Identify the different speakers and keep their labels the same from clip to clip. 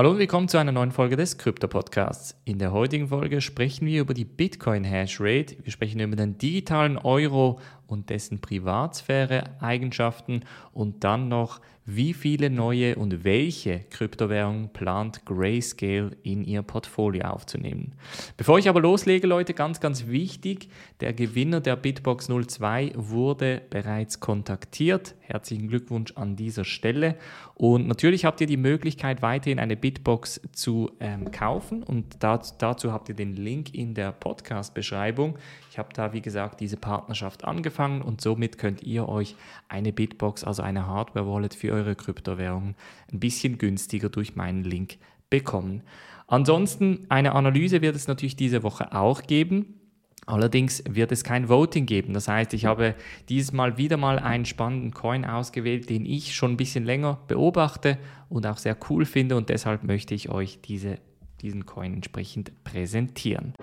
Speaker 1: Hallo und willkommen zu einer neuen Folge des Krypto Podcasts. In der heutigen Folge sprechen wir über die Bitcoin Hash Rate. Wir sprechen über den digitalen Euro und dessen Privatsphäre-Eigenschaften und dann noch, wie viele neue und welche Kryptowährungen plant Grayscale in ihr Portfolio aufzunehmen. Bevor ich aber loslege, Leute, ganz, ganz wichtig, der Gewinner der Bitbox 02 wurde bereits kontaktiert. Herzlichen Glückwunsch an dieser Stelle. Und natürlich habt ihr die Möglichkeit, weiterhin eine Bitbox zu ähm, kaufen und dazu, dazu habt ihr den Link in der Podcast-Beschreibung. Ich habe da, wie gesagt, diese Partnerschaft angefangen und somit könnt ihr euch eine Bitbox, also eine Hardware-Wallet für eure Kryptowährungen, ein bisschen günstiger durch meinen Link bekommen. Ansonsten, eine Analyse wird es natürlich diese Woche auch geben. Allerdings wird es kein Voting geben. Das heißt, ich habe dieses Mal wieder mal einen spannenden Coin ausgewählt, den ich schon ein bisschen länger beobachte und auch sehr cool finde und deshalb möchte ich euch diese, diesen Coin entsprechend präsentieren.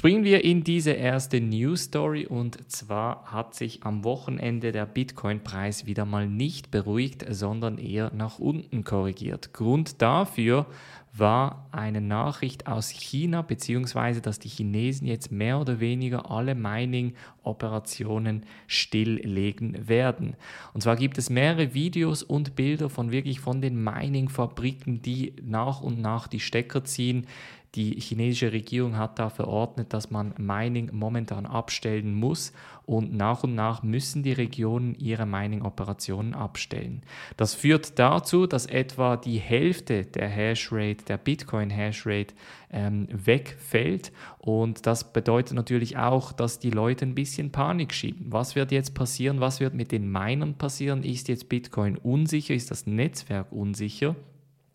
Speaker 1: Springen wir in diese erste News Story und zwar hat sich am Wochenende der Bitcoin-Preis wieder mal nicht beruhigt, sondern eher nach unten korrigiert. Grund dafür war eine Nachricht aus China, beziehungsweise dass die Chinesen jetzt mehr oder weniger alle Mining-Operationen stilllegen werden. Und zwar gibt es mehrere Videos und Bilder von wirklich von den Mining-Fabriken, die nach und nach die Stecker ziehen. Die chinesische Regierung hat da verordnet, dass man Mining momentan abstellen muss und nach und nach müssen die Regionen ihre Mining-Operationen abstellen. Das führt dazu, dass etwa die Hälfte der Hashrate, der Bitcoin-Hashrate ähm, wegfällt und das bedeutet natürlich auch, dass die Leute ein bisschen Panik schieben. Was wird jetzt passieren? Was wird mit den Minern passieren? Ist jetzt Bitcoin unsicher? Ist das Netzwerk unsicher?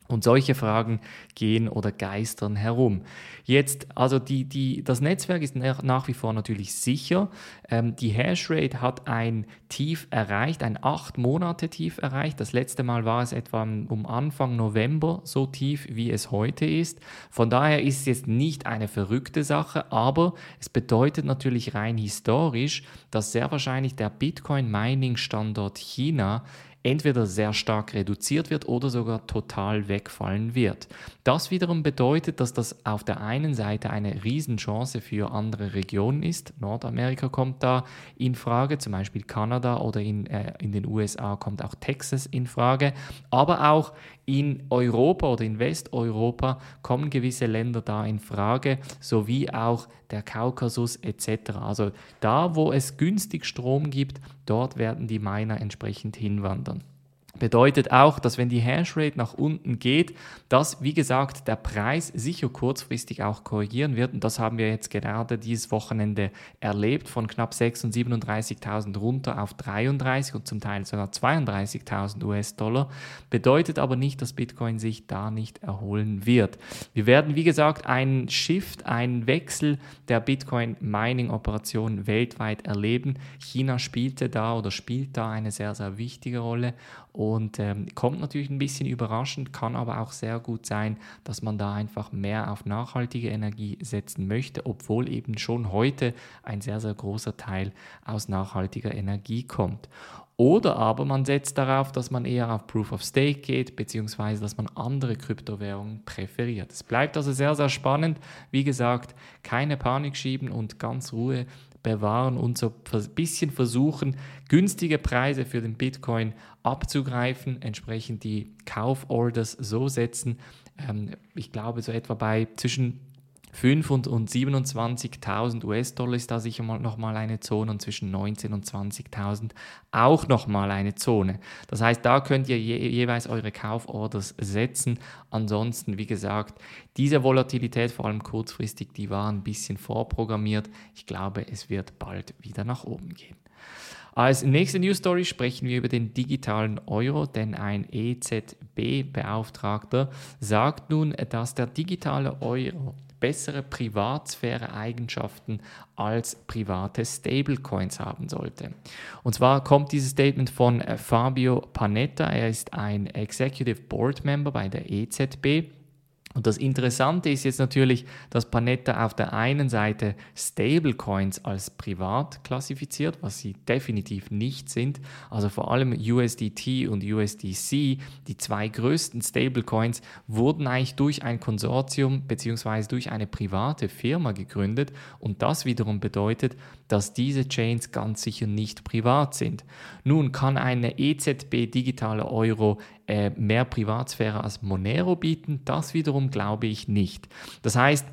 Speaker 1: Und solche Fragen gehen oder geistern herum. Jetzt, also die, die, das Netzwerk ist nach wie vor natürlich sicher. Ähm, die Hashrate hat ein Tief erreicht, ein 8 Monate Tief erreicht. Das letzte Mal war es etwa um Anfang November so tief, wie es heute ist. Von daher ist es jetzt nicht eine verrückte Sache, aber es bedeutet natürlich rein historisch, dass sehr wahrscheinlich der Bitcoin-Mining-Standort China entweder sehr stark reduziert wird oder sogar total wegfallen wird. Das wiederum bedeutet, dass das auf der einen Seite eine Riesenchance für andere Regionen ist. Nordamerika kommt da in Frage, zum Beispiel Kanada oder in, äh, in den USA kommt auch Texas in Frage, aber auch in Europa oder in Westeuropa kommen gewisse Länder da in Frage, sowie auch der Kaukasus etc. Also da, wo es günstig Strom gibt, dort werden die Miner entsprechend hinwandern. Bedeutet auch, dass wenn die Hashrate nach unten geht, dass, wie gesagt, der Preis sicher kurzfristig auch korrigieren wird. Und das haben wir jetzt gerade dieses Wochenende erlebt, von knapp 6.000 und 37.000 runter auf 33 und zum Teil sogar 32.000 US-Dollar. Bedeutet aber nicht, dass Bitcoin sich da nicht erholen wird. Wir werden, wie gesagt, einen Shift, einen Wechsel der Bitcoin-Mining-Operationen weltweit erleben. China spielte da oder spielt da eine sehr, sehr wichtige Rolle und ähm, kommt natürlich ein bisschen überraschend, kann aber auch sehr gut sein, dass man da einfach mehr auf nachhaltige Energie setzen möchte, obwohl eben schon heute ein sehr, sehr großer Teil aus nachhaltiger Energie kommt. Oder aber man setzt darauf, dass man eher auf Proof of Stake geht, beziehungsweise dass man andere Kryptowährungen präferiert. Es bleibt also sehr, sehr spannend. Wie gesagt, keine Panik schieben und ganz Ruhe bewahren und so ein bisschen versuchen, günstige Preise für den Bitcoin abzugreifen, entsprechend die Kauforders so setzen. Ähm, ich glaube, so etwa bei zwischen 5 und, und 27.000 US-Dollar ist da sicher mal nochmal eine Zone und zwischen 19.000 und 20.000 auch nochmal eine Zone. Das heißt, da könnt ihr je, jeweils eure Kauforders setzen. Ansonsten, wie gesagt, diese Volatilität, vor allem kurzfristig, die war ein bisschen vorprogrammiert. Ich glaube, es wird bald wieder nach oben gehen. Als nächste News Story sprechen wir über den digitalen Euro, denn ein EZB-Beauftragter sagt nun, dass der digitale Euro bessere Privatsphäre-Eigenschaften als private Stablecoins haben sollte. Und zwar kommt dieses Statement von äh, Fabio Panetta. Er ist ein Executive Board Member bei der EZB Und das Interessante ist jetzt natürlich, dass Panetta auf der einen Seite Stablecoins als privat klassifiziert, was sie definitiv nicht sind. Also vor allem USDT und USDC, die zwei größten Stablecoins, wurden eigentlich durch ein Konsortium bzw. durch eine private Firma gegründet. Und das wiederum bedeutet, dass diese Chains ganz sicher nicht privat sind. Nun kann eine EZB digitale Euro äh, mehr Privatsphäre als Monero bieten. Das wiederum glaube ich nicht. Das heißt,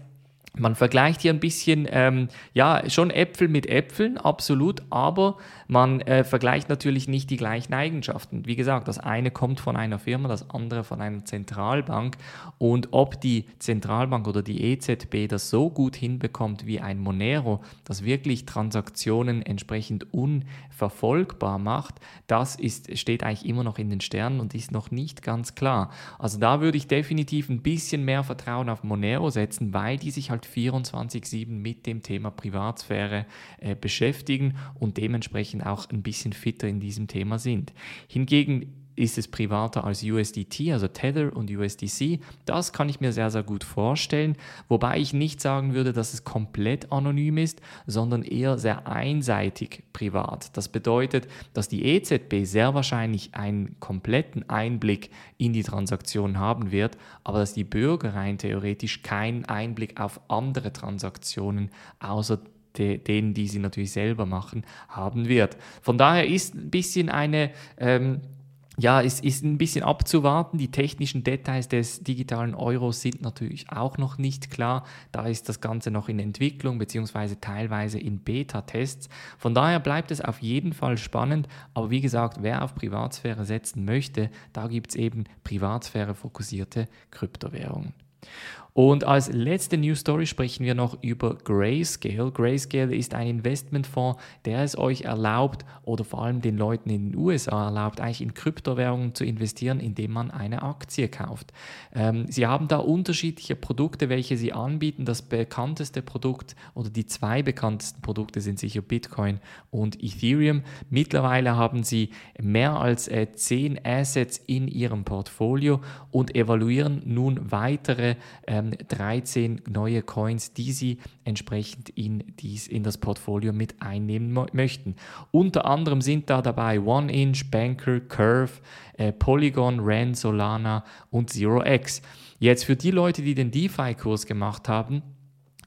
Speaker 1: man vergleicht hier ein bisschen, ähm, ja, schon Äpfel mit Äpfeln, absolut, aber man äh, vergleicht natürlich nicht die gleichen Eigenschaften. Wie gesagt, das eine kommt von einer Firma, das andere von einer Zentralbank. Und ob die Zentralbank oder die EZB das so gut hinbekommt wie ein Monero, das wirklich Transaktionen entsprechend unverfolgbar macht, das ist, steht eigentlich immer noch in den Sternen und ist noch nicht ganz klar. Also da würde ich definitiv ein bisschen mehr Vertrauen auf Monero setzen, weil die sich halt 24-7 mit dem Thema Privatsphäre äh, beschäftigen und dementsprechend auch ein bisschen fitter in diesem Thema sind. Hingegen ist es privater als USDT, also Tether und USDC. Das kann ich mir sehr, sehr gut vorstellen, wobei ich nicht sagen würde, dass es komplett anonym ist, sondern eher sehr einseitig privat. Das bedeutet, dass die EZB sehr wahrscheinlich einen kompletten Einblick in die Transaktion haben wird, aber dass die Bürger rein theoretisch keinen Einblick auf andere Transaktionen außer denen, die sie natürlich selber machen, haben wird. Von daher ist ein bisschen eine... Ähm, ja, es ist ein bisschen abzuwarten. Die technischen Details des digitalen Euros sind natürlich auch noch nicht klar. Da ist das Ganze noch in Entwicklung beziehungsweise teilweise in Beta-Tests. Von daher bleibt es auf jeden Fall spannend. Aber wie gesagt, wer auf Privatsphäre setzen möchte, da gibt es eben Privatsphäre fokussierte Kryptowährungen. Und als letzte News Story sprechen wir noch über Grayscale. Grayscale ist ein Investmentfonds, der es euch erlaubt oder vor allem den Leuten in den USA erlaubt, eigentlich in Kryptowährungen zu investieren, indem man eine Aktie kauft. Ähm, sie haben da unterschiedliche Produkte, welche sie anbieten. Das bekannteste Produkt oder die zwei bekanntesten Produkte sind sicher Bitcoin und Ethereum. Mittlerweile haben sie mehr als äh, zehn Assets in ihrem Portfolio und evaluieren nun weitere äh, 13 ähm, neue Coins, die Sie entsprechend in, dies, in das Portfolio mit einnehmen möchten. Unter anderem sind da dabei OneInch, Banker, Curve, äh, Polygon, Ren, Solana und ZeroX. Jetzt für die Leute, die den DeFi-Kurs gemacht haben,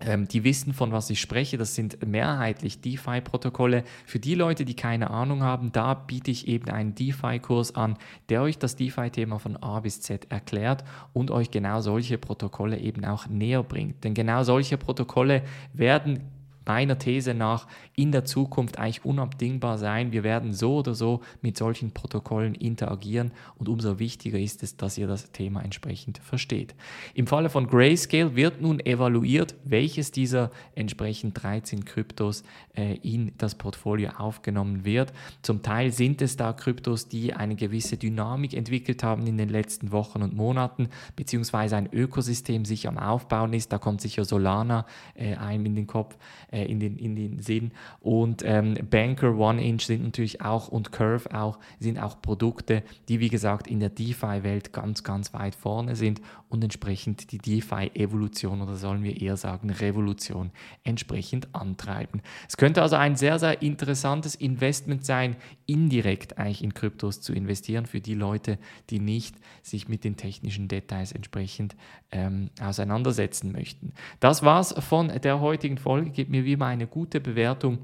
Speaker 1: ähm, die wissen, von was ich spreche. Das sind mehrheitlich DeFi-Protokolle. Für die Leute, die keine Ahnung haben, da biete ich eben einen DeFi-Kurs an, der euch das DeFi-Thema von A bis Z erklärt und euch genau solche Protokolle eben auch näher bringt. Denn genau solche Protokolle werden meiner These nach in der Zukunft eigentlich unabdingbar sein. Wir werden so oder so mit solchen Protokollen interagieren und umso wichtiger ist es, dass ihr das Thema entsprechend versteht. Im Falle von Grayscale wird nun evaluiert, welches dieser entsprechend 13 Kryptos äh, in das Portfolio aufgenommen wird. Zum Teil sind es da Kryptos, die eine gewisse Dynamik entwickelt haben in den letzten Wochen und Monaten, beziehungsweise ein Ökosystem sich am Aufbauen ist. Da kommt sicher Solana äh, einem in den Kopf äh, in, den, in den Sinn. Und ähm, Banker, One-Inch sind natürlich auch und Curve auch, sind auch Produkte, die wie gesagt in der DeFi-Welt ganz, ganz weit vorne sind und entsprechend die DeFi-Evolution oder sollen wir eher sagen Revolution entsprechend antreiben. Es könnte also ein sehr, sehr interessantes Investment sein, indirekt eigentlich in Kryptos zu investieren für die Leute, die nicht sich mit den technischen Details entsprechend ähm, auseinandersetzen möchten. Das war's von der heutigen Folge. Gebt mir wie immer eine gute Bewertung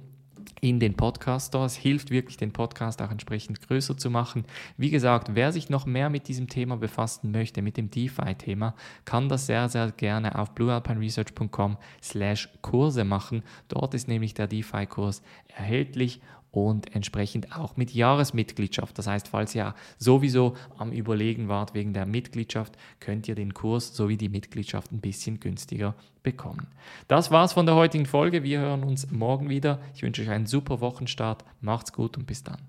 Speaker 1: in den Podcast Store. Es hilft wirklich, den Podcast auch entsprechend größer zu machen. Wie gesagt, wer sich noch mehr mit diesem Thema befassen möchte, mit dem DeFi-Thema, kann das sehr, sehr gerne auf bluealpineresearch.com slash Kurse machen. Dort ist nämlich der DeFi-Kurs erhältlich und entsprechend auch mit Jahresmitgliedschaft. Das heißt, falls ihr sowieso am Überlegen wart wegen der Mitgliedschaft, könnt ihr den Kurs sowie die Mitgliedschaft ein bisschen günstiger bekommen. Das war's von der heutigen Folge. Wir hören uns morgen wieder. Ich wünsche euch einen super Wochenstart. Macht's gut und bis dann.